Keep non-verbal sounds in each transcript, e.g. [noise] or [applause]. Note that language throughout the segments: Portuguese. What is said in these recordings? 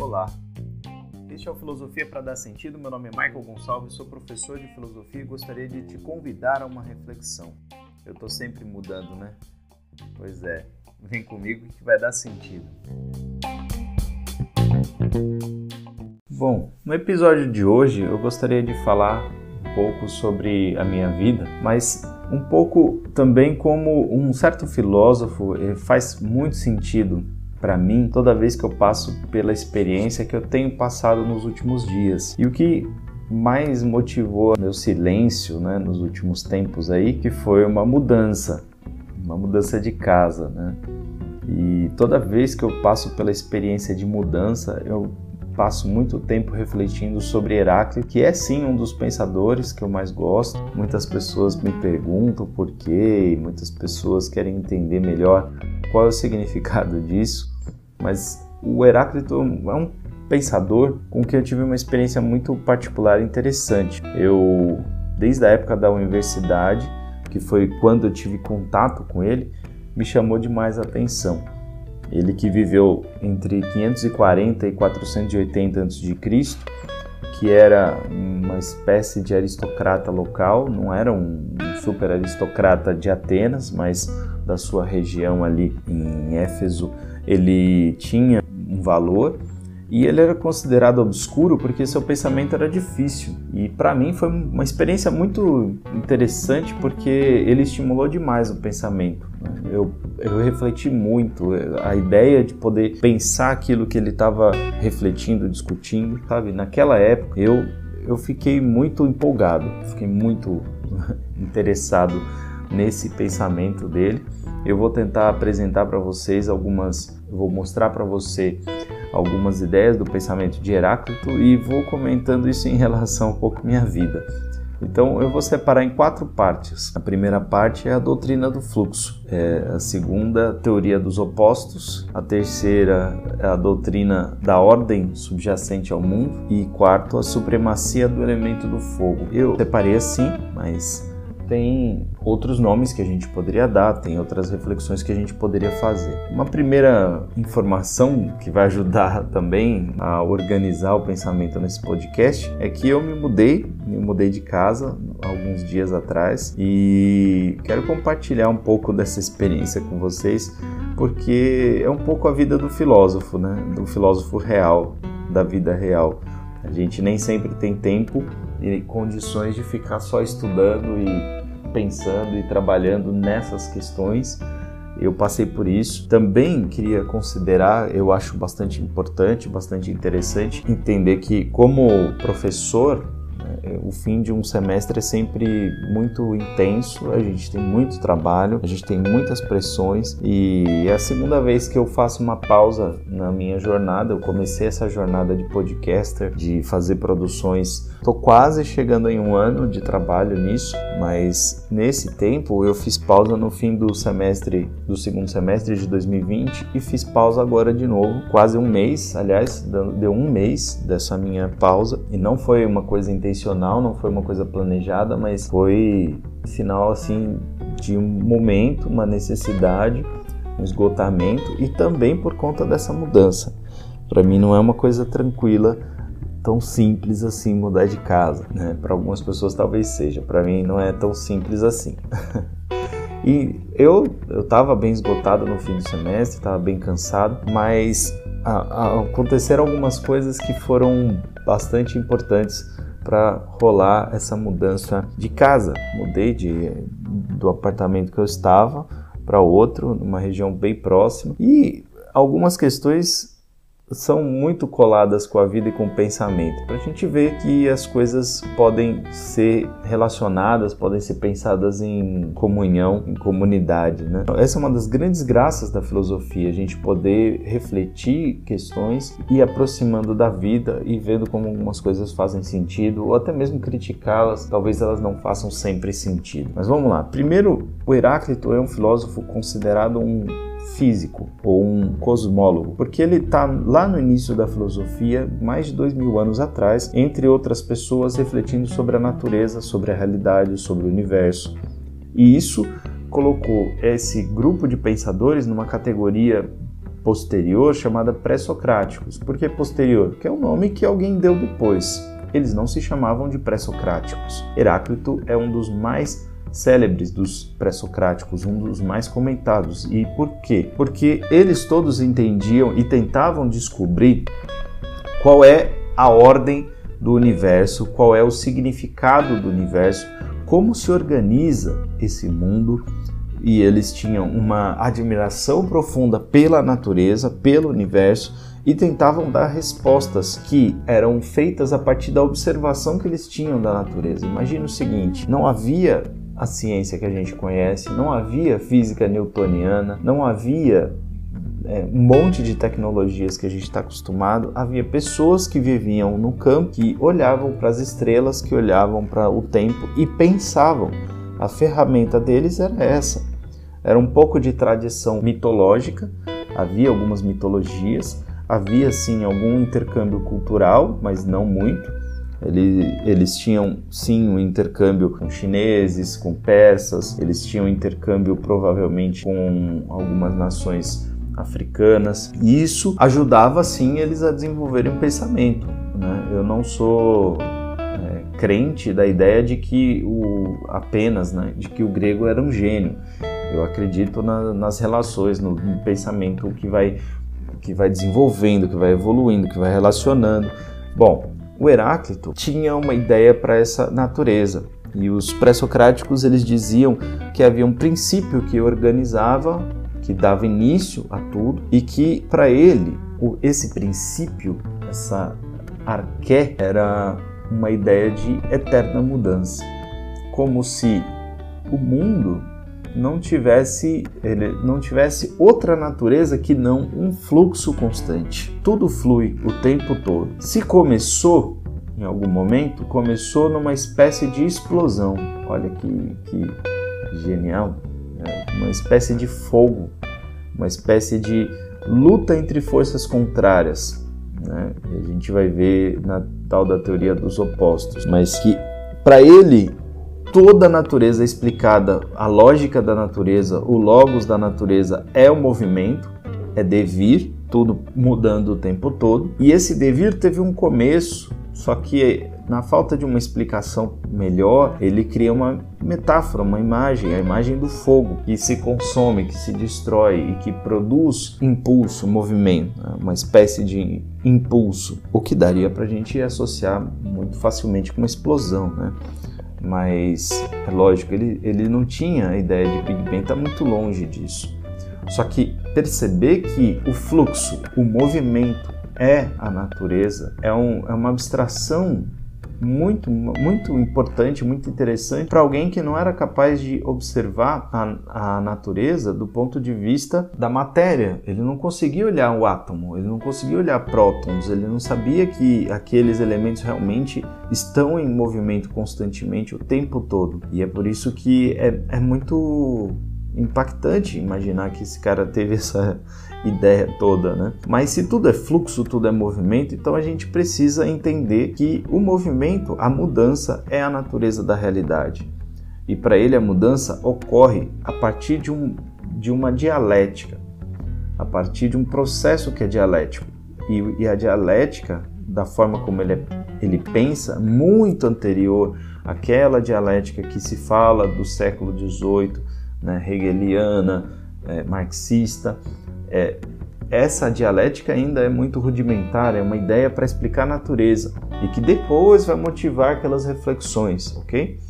Olá, este é o Filosofia para Dar Sentido. Meu nome é Michael Gonçalves, sou professor de filosofia e gostaria de te convidar a uma reflexão. Eu estou sempre mudando, né? Pois é, vem comigo que vai dar sentido. Bom, no episódio de hoje eu gostaria de falar pouco sobre a minha vida, mas um pouco também como um certo filósofo faz muito sentido para mim toda vez que eu passo pela experiência que eu tenho passado nos últimos dias. E o que mais motivou meu silêncio né, nos últimos tempos aí, que foi uma mudança, uma mudança de casa, né? E toda vez que eu passo pela experiência de mudança, eu passo muito tempo refletindo sobre Heráclito, que é sim um dos pensadores que eu mais gosto. Muitas pessoas me perguntam por quê, muitas pessoas querem entender melhor qual é o significado [laughs] disso, mas o Heráclito é um pensador com quem eu tive uma experiência muito particular e interessante. Eu, desde a época da universidade, que foi quando eu tive contato com ele, me chamou demais a atenção. Ele que viveu entre 540 e 480 a.C., que era uma espécie de aristocrata local, não era um super aristocrata de Atenas, mas da sua região ali em Éfeso, ele tinha um valor e ele era considerado obscuro porque seu pensamento era difícil. E para mim foi uma experiência muito interessante porque ele estimulou demais o pensamento. Eu, eu refleti muito a ideia de poder pensar aquilo que ele estava refletindo, discutindo, sabe? Naquela época eu eu fiquei muito empolgado, fiquei muito [laughs] interessado nesse pensamento dele. Eu vou tentar apresentar para vocês algumas, vou mostrar para você algumas ideias do pensamento de Heráclito e vou comentando isso em relação um pouco à minha vida. Então eu vou separar em quatro partes. A primeira parte é a doutrina do fluxo, é a segunda, teoria dos opostos, a terceira é a doutrina da ordem subjacente ao mundo e quarto, a supremacia do elemento do fogo. Eu separei assim, mas tem outros nomes que a gente poderia dar, tem outras reflexões que a gente poderia fazer. Uma primeira informação que vai ajudar [laughs] também a organizar o pensamento nesse podcast é que eu me mudei, me mudei de casa alguns dias atrás e quero compartilhar um pouco dessa experiência com vocês, porque é um pouco a vida do filósofo, né? Do filósofo real, da vida real. A gente nem sempre tem tempo e condições de ficar só estudando e pensando e trabalhando nessas questões. Eu passei por isso. Também queria considerar, eu acho bastante importante, bastante interessante entender que como professor o fim de um semestre é sempre muito intenso, a gente tem muito trabalho, a gente tem muitas pressões e é a segunda vez que eu faço uma pausa na minha jornada. Eu comecei essa jornada de podcaster, de fazer produções. Estou quase chegando em um ano de trabalho nisso, mas nesse tempo eu fiz pausa no fim do semestre, do segundo semestre de 2020 e fiz pausa agora de novo, quase um mês. Aliás, deu um mês dessa minha pausa e não foi uma coisa intencional intencional, não foi uma coisa planejada, mas foi sinal assim de um momento, uma necessidade, um esgotamento e também por conta dessa mudança. Para mim não é uma coisa tranquila, tão simples assim mudar de casa, né? Para algumas pessoas talvez seja, para mim não é tão simples assim. [laughs] e eu eu estava bem esgotado no fim do semestre, estava bem cansado, mas a, a, aconteceram algumas coisas que foram bastante importantes para rolar essa mudança de casa. Mudei de, do apartamento que eu estava para outro, numa região bem próxima, e algumas questões são muito coladas com a vida e com o pensamento, para a gente ver que as coisas podem ser relacionadas, podem ser pensadas em comunhão, em comunidade. Né? Essa é uma das grandes graças da filosofia, a gente poder refletir questões e aproximando da vida e vendo como algumas coisas fazem sentido, ou até mesmo criticá-las, talvez elas não façam sempre sentido. Mas vamos lá. Primeiro, o Heráclito é um filósofo considerado um físico ou um cosmólogo, porque ele está lá no início da filosofia, mais de dois mil anos atrás, entre outras pessoas refletindo sobre a natureza, sobre a realidade, sobre o universo. E isso colocou esse grupo de pensadores numa categoria posterior chamada pré-socráticos. Por que posterior? Porque é o nome que alguém deu depois. Eles não se chamavam de pré-socráticos. Heráclito é um dos mais célebres dos pré-socráticos, um dos mais comentados. E por quê? Porque eles todos entendiam e tentavam descobrir qual é a ordem do universo, qual é o significado do universo, como se organiza esse mundo. E eles tinham uma admiração profunda pela natureza, pelo universo e tentavam dar respostas que eram feitas a partir da observação que eles tinham da natureza. Imagina o seguinte: não havia a ciência que a gente conhece, não havia física newtoniana, não havia é, um monte de tecnologias que a gente está acostumado, havia pessoas que viviam no campo, que olhavam para as estrelas, que olhavam para o tempo e pensavam. A ferramenta deles era essa. Era um pouco de tradição mitológica, havia algumas mitologias, havia sim algum intercâmbio cultural, mas não muito. Ele, eles tinham sim um intercâmbio com chineses, com persas, eles tinham intercâmbio provavelmente com algumas nações africanas. E isso ajudava sim eles a desenvolverem um pensamento. Né? Eu não sou é, crente da ideia de que o apenas, né, de que o grego era um gênio. Eu acredito na, nas relações, no, no pensamento que vai que vai desenvolvendo, que vai evoluindo, que vai relacionando. Bom, o Heráclito tinha uma ideia para essa natureza. E os pré-socráticos eles diziam que havia um princípio que organizava, que dava início a tudo e que para ele esse princípio, essa arqué era uma ideia de eterna mudança, como se o mundo não tivesse ele não tivesse outra natureza que não um fluxo constante. Tudo flui o tempo todo. Se começou em algum momento, começou numa espécie de explosão. Olha que, que genial! Né? Uma espécie de fogo, uma espécie de luta entre forças contrárias. Né? a gente vai ver na tal da teoria dos opostos, mas que para ele toda a natureza explicada, a lógica da natureza, o logos da natureza é o movimento, é devir, tudo mudando o tempo todo. E esse devir teve um começo, só que na falta de uma explicação melhor, ele cria uma metáfora, uma imagem, a imagem do fogo que se consome, que se destrói e que produz impulso, movimento, né? uma espécie de impulso, o que daria para a gente associar muito facilmente com uma explosão, né? Mas é lógico, ele, ele não tinha a ideia de Big Bang, está muito longe disso. Só que perceber que o fluxo, o movimento é a natureza, é, um, é uma abstração muito, muito importante, muito interessante para alguém que não era capaz de observar a, a natureza do ponto de vista da matéria. Ele não conseguia olhar o átomo, ele não conseguia olhar prótons, ele não sabia que aqueles elementos realmente estão em movimento constantemente o tempo todo. E é por isso que é, é muito impactante imaginar que esse cara teve essa [laughs] ideia toda, né? Mas se tudo é fluxo, tudo é movimento, então a gente precisa entender que o movimento, a mudança é a natureza da realidade. E para ele a mudança ocorre a partir de, um, de uma dialética, a partir de um processo que é dialético. E, e a dialética, da forma como ele, é, ele pensa, muito anterior àquela dialética que se fala do século XVIII, né, hegeliana, é, marxista, é, essa dialética ainda é muito rudimentar, é uma ideia para explicar a natureza e que depois vai motivar aquelas reflexões, ok?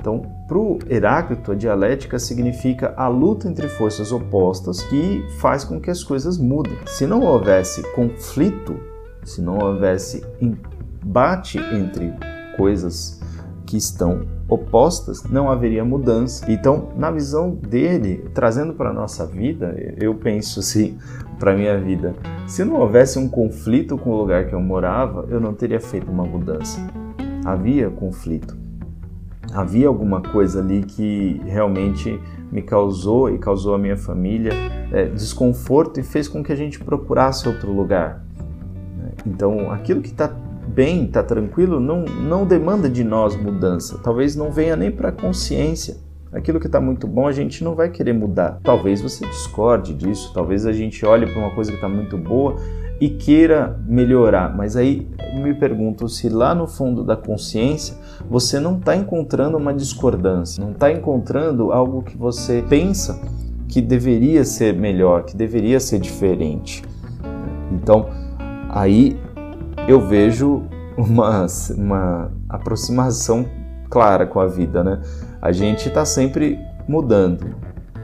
Então, para o Heráclito, a dialética significa a luta entre forças opostas que faz com que as coisas mudem. Se não houvesse conflito, se não houvesse embate entre coisas que estão opostas, não haveria mudança. Então, na visão dele, trazendo para a nossa vida, eu penso assim, para minha vida, se não houvesse um conflito com o lugar que eu morava, eu não teria feito uma mudança. Havia conflito. Havia alguma coisa ali que realmente me causou e causou a minha família é, desconforto e fez com que a gente procurasse outro lugar. Então, aquilo que está bem, está tranquilo, não, não demanda de nós mudança. Talvez não venha nem para a consciência. Aquilo que está muito bom, a gente não vai querer mudar. Talvez você discorde disso, talvez a gente olhe para uma coisa que está muito boa e queira melhorar, mas aí me pergunto se lá no fundo da consciência você não está encontrando uma discordância, não está encontrando algo que você pensa que deveria ser melhor, que deveria ser diferente. Então, aí eu vejo uma, uma aproximação clara com a vida, né? A gente está sempre mudando,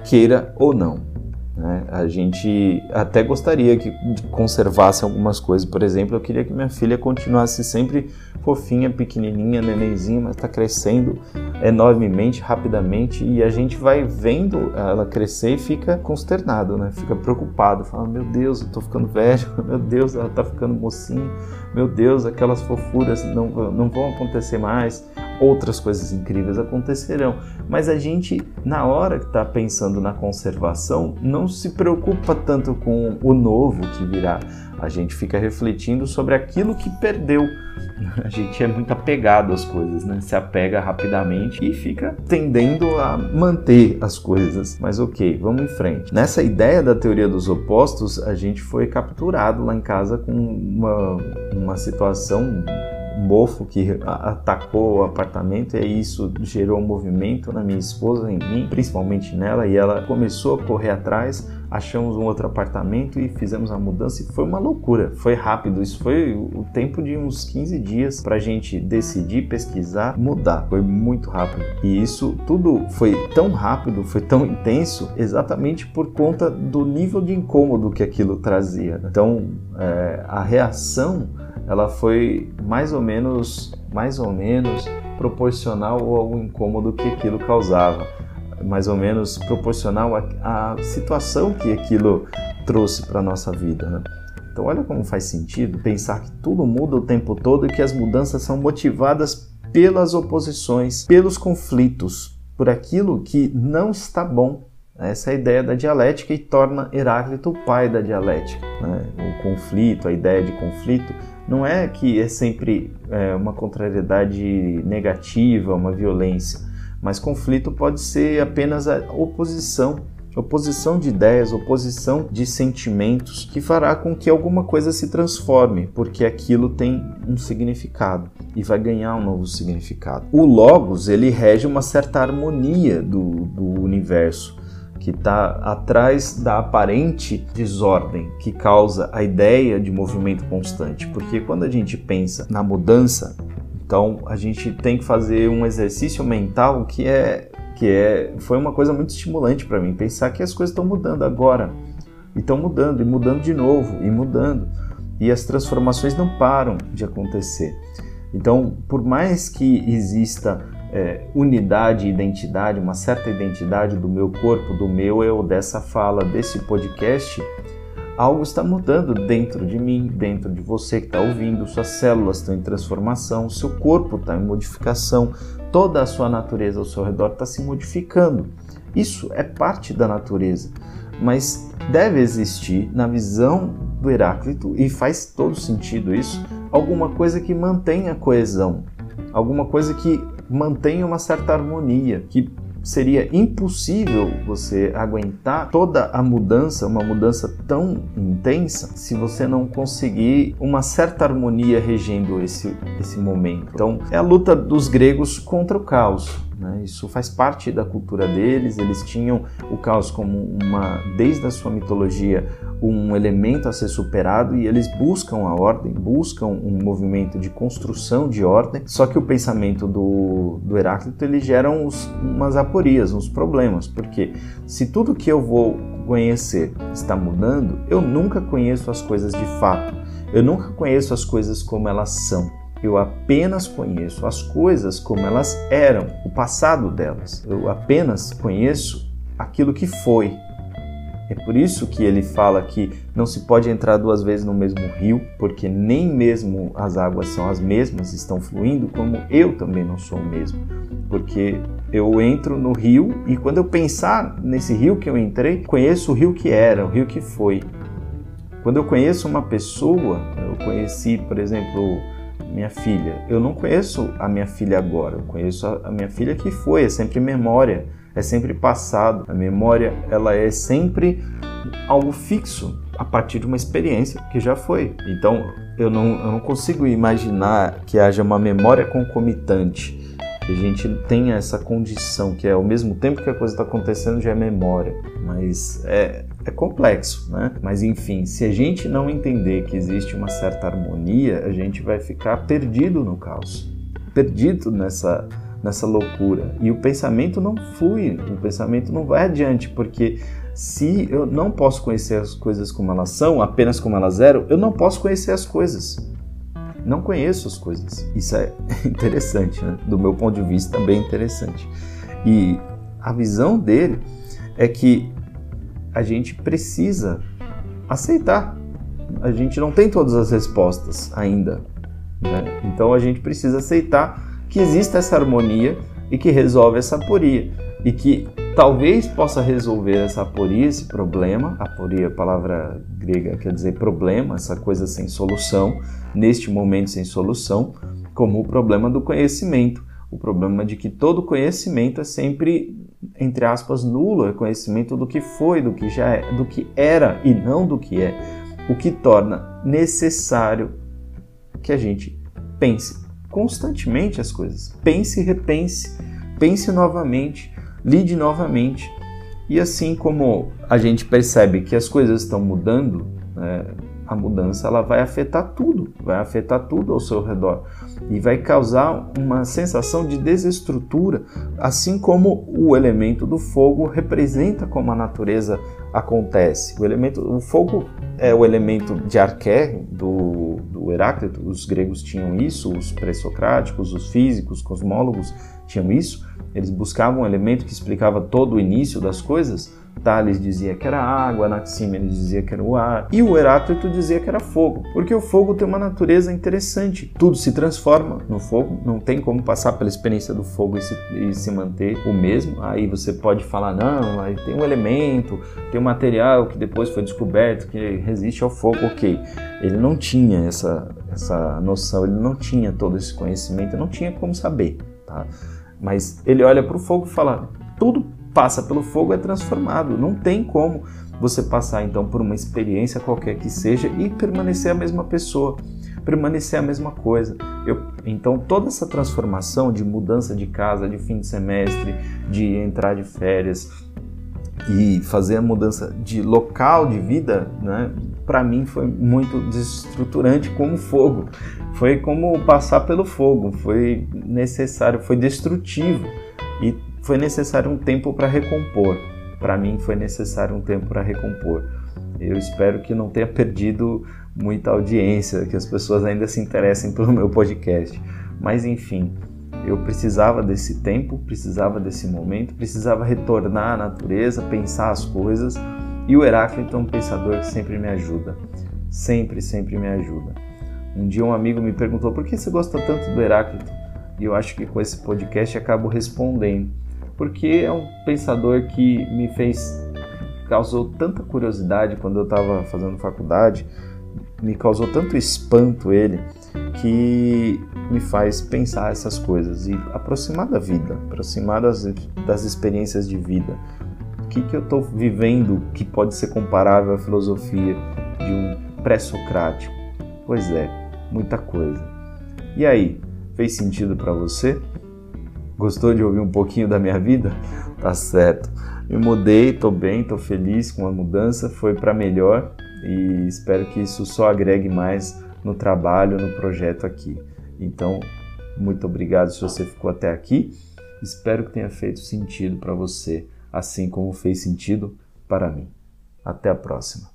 queira ou não. Né? A gente até gostaria que conservasse algumas coisas. Por exemplo, eu queria que minha filha continuasse sempre fofinha, pequenininha, nenenzinha, mas está crescendo enormemente, rapidamente, e a gente vai vendo ela crescer e fica consternado, né? Fica preocupado, fala: Meu Deus, eu estou ficando velho, [laughs] meu Deus, ela está ficando mocinha, meu Deus, aquelas fofuras não, não vão acontecer mais outras coisas incríveis acontecerão. Mas a gente, na hora que está pensando na conservação, não se preocupa tanto com o novo que virá. A gente fica refletindo sobre aquilo que perdeu. [laughs] A gente é muito apegado às coisas, né? Se apega rapidamente e fica tendendo a manter as coisas. Mas ok, vamos em frente. Nessa ideia da teoria dos opostos, a gente foi capturado lá em casa com uma, uma situação mofo que atacou o apartamento e isso gerou um movimento na minha esposa, em mim, principalmente nela, e ela começou a correr atrás. Achamos um outro apartamento e fizemos a mudança e foi uma loucura, foi rápido. Isso foi o tempo de uns 15 dias para a gente decidir, pesquisar, mudar. Foi muito rápido. E isso tudo foi tão rápido, foi tão intenso, exatamente por conta do nível de incômodo que aquilo trazia. Então, é, a reação ela foi mais ou menos, mais ou menos proporcional ao incômodo que aquilo causava, mais ou menos proporcional à, situação que aquilo trouxe para nossa vida. Né? Então, olha como faz sentido pensar que tudo muda o tempo todo e que as mudanças são motivadas pelas oposições, pelos conflitos, por aquilo que não está bom. Essa é a ideia da dialética e torna Heráclito o pai da dialética. Né? O conflito, a ideia de conflito, não é que é sempre é, uma contrariedade negativa, uma violência, mas conflito pode ser apenas a oposição, oposição de ideias, oposição de sentimentos, que fará com que alguma coisa se transforme, porque aquilo tem um significado e vai ganhar um novo significado. O logos ele rege uma certa harmonia do, do universo que está atrás da aparente desordem que causa a ideia de movimento constante. Porque quando a gente pensa na mudança, então a gente tem que fazer um exercício mental que é que é foi uma coisa muito estimulante para mim pensar que as coisas estão mudando agora e estão mudando e mudando de novo e mudando e as transformações não param de acontecer. Então, por mais que exista é, unidade, identidade, uma certa identidade do meu corpo, do meu eu, dessa fala, desse podcast, algo está mudando dentro de mim, dentro de você que está ouvindo, suas células estão em transformação, seu corpo está em modificação, toda a sua natureza ao seu redor está se modificando. Isso é parte da natureza, mas deve existir na visão do Heráclito, e faz todo sentido isso, alguma coisa que mantenha a coesão, alguma coisa que mantenha uma certa harmonia, que seria impossível você aguentar toda a mudança, uma mudança tão intensa, se você não conseguir uma certa harmonia regendo esse, esse momento. Então, é a luta dos gregos contra o caos. Né? Isso faz parte da cultura deles. Eles tinham o caos como uma, desde a sua mitologia, um elemento a ser superado e eles buscam a ordem, buscam um movimento de construção de ordem. Só que o pensamento do, do Heráclito ele gera uns, umas aporias, uns problemas, porque se tudo que eu vou conhecer está mudando, eu nunca conheço as coisas de fato. Eu nunca conheço as coisas como elas são. Eu apenas conheço as coisas como elas eram, o passado delas. Eu apenas conheço aquilo que foi. É por isso que ele fala que não se pode entrar duas vezes no mesmo rio, porque nem mesmo as águas são as mesmas, estão fluindo, como eu também não sou o mesmo. Porque eu entro no rio e quando eu pensar nesse rio que eu entrei, conheço o rio que era, o rio que foi. Quando eu conheço uma pessoa, eu conheci, por exemplo, minha filha. Eu não conheço a minha filha agora, eu conheço a minha filha que foi, é sempre memória, é sempre passado. A memória, ela é sempre algo fixo a partir de uma experiência que já foi. Então, eu não, eu não consigo imaginar que haja uma memória concomitante que a gente tenha essa condição, que é ao mesmo tempo que a coisa está acontecendo já é memória, mas é, é complexo, né? Mas enfim, se a gente não entender que existe uma certa harmonia, a gente vai ficar perdido no caos, perdido nessa nessa loucura e o pensamento não flui, o pensamento não vai adiante porque se eu não posso conhecer as coisas como elas são, apenas como elas eram, eu não posso conhecer as coisas não conheço as coisas. Isso é [laughs] interessante, né? do meu ponto de vista, bem interessante. E a visão dele é que a gente precisa aceitar. A gente não tem todas as respostas ainda. Né? Então a gente precisa aceitar que existe essa harmonia e que resolve essa aporia. E que talvez possa resolver essa aporia, esse problema. Aporia, palavra grega, quer dizer problema, essa coisa sem solução, neste momento sem solução, como o problema do conhecimento. O problema de que todo conhecimento é sempre, entre aspas, nulo, é conhecimento do que foi, do que já é, do que era e não do que é. O que torna necessário que a gente pense constantemente as coisas. Pense e repense, pense novamente lide novamente. E assim como a gente percebe que as coisas estão mudando, né, a mudança ela vai afetar tudo, vai afetar tudo ao seu redor e vai causar uma sensação de desestrutura, assim como o elemento do fogo representa como a natureza acontece. O elemento, o fogo é o elemento de arqué do, do Heráclito, os gregos tinham isso, os pré-socráticos, os físicos, cosmólogos tinham isso eles buscavam um elemento que explicava todo o início das coisas. Tales dizia que era água, Anaxímenes dizia que era o ar, e o Heráclito dizia que era fogo, porque o fogo tem uma natureza interessante. Tudo se transforma no fogo, não tem como passar pela experiência do fogo e se, e se manter o mesmo. Aí você pode falar, não, aí tem um elemento, tem um material que depois foi descoberto que resiste ao fogo, ok. Ele não tinha essa, essa noção, ele não tinha todo esse conhecimento, não tinha como saber, tá? Mas ele olha para o fogo e fala: tudo passa pelo fogo é transformado. Não tem como você passar então por uma experiência qualquer que seja e permanecer a mesma pessoa, permanecer a mesma coisa. Eu, então toda essa transformação de mudança de casa, de fim de semestre, de entrar de férias e fazer a mudança de local de vida, né, para mim foi muito desestruturante como fogo. Foi como passar pelo fogo, foi necessário, foi destrutivo e foi necessário um tempo para recompor. Para mim foi necessário um tempo para recompor. Eu espero que não tenha perdido muita audiência, que as pessoas ainda se interessem pelo meu podcast. Mas enfim, eu precisava desse tempo, precisava desse momento, precisava retornar à natureza, pensar as coisas e o Heráclito é um pensador que sempre me ajuda. Sempre, sempre me ajuda. Um dia um amigo me perguntou por que você gosta tanto do Heráclito? E eu acho que com esse podcast acabo respondendo. Porque é um pensador que me fez, causou tanta curiosidade quando eu estava fazendo faculdade, me causou tanto espanto ele, que me faz pensar essas coisas e aproximar da vida, aproximar das, das experiências de vida que, que eu estou vivendo que pode ser comparável à filosofia de um pré-socrático? Pois é, muita coisa. E aí, fez sentido para você? Gostou de ouvir um pouquinho da minha vida? Tá certo. Me mudei, tô bem, tô feliz com a mudança, foi para melhor e espero que isso só agregue mais no trabalho, no projeto aqui. Então, muito obrigado se você ficou até aqui. Espero que tenha feito sentido para você assim como fez sentido para mim. Até a próxima.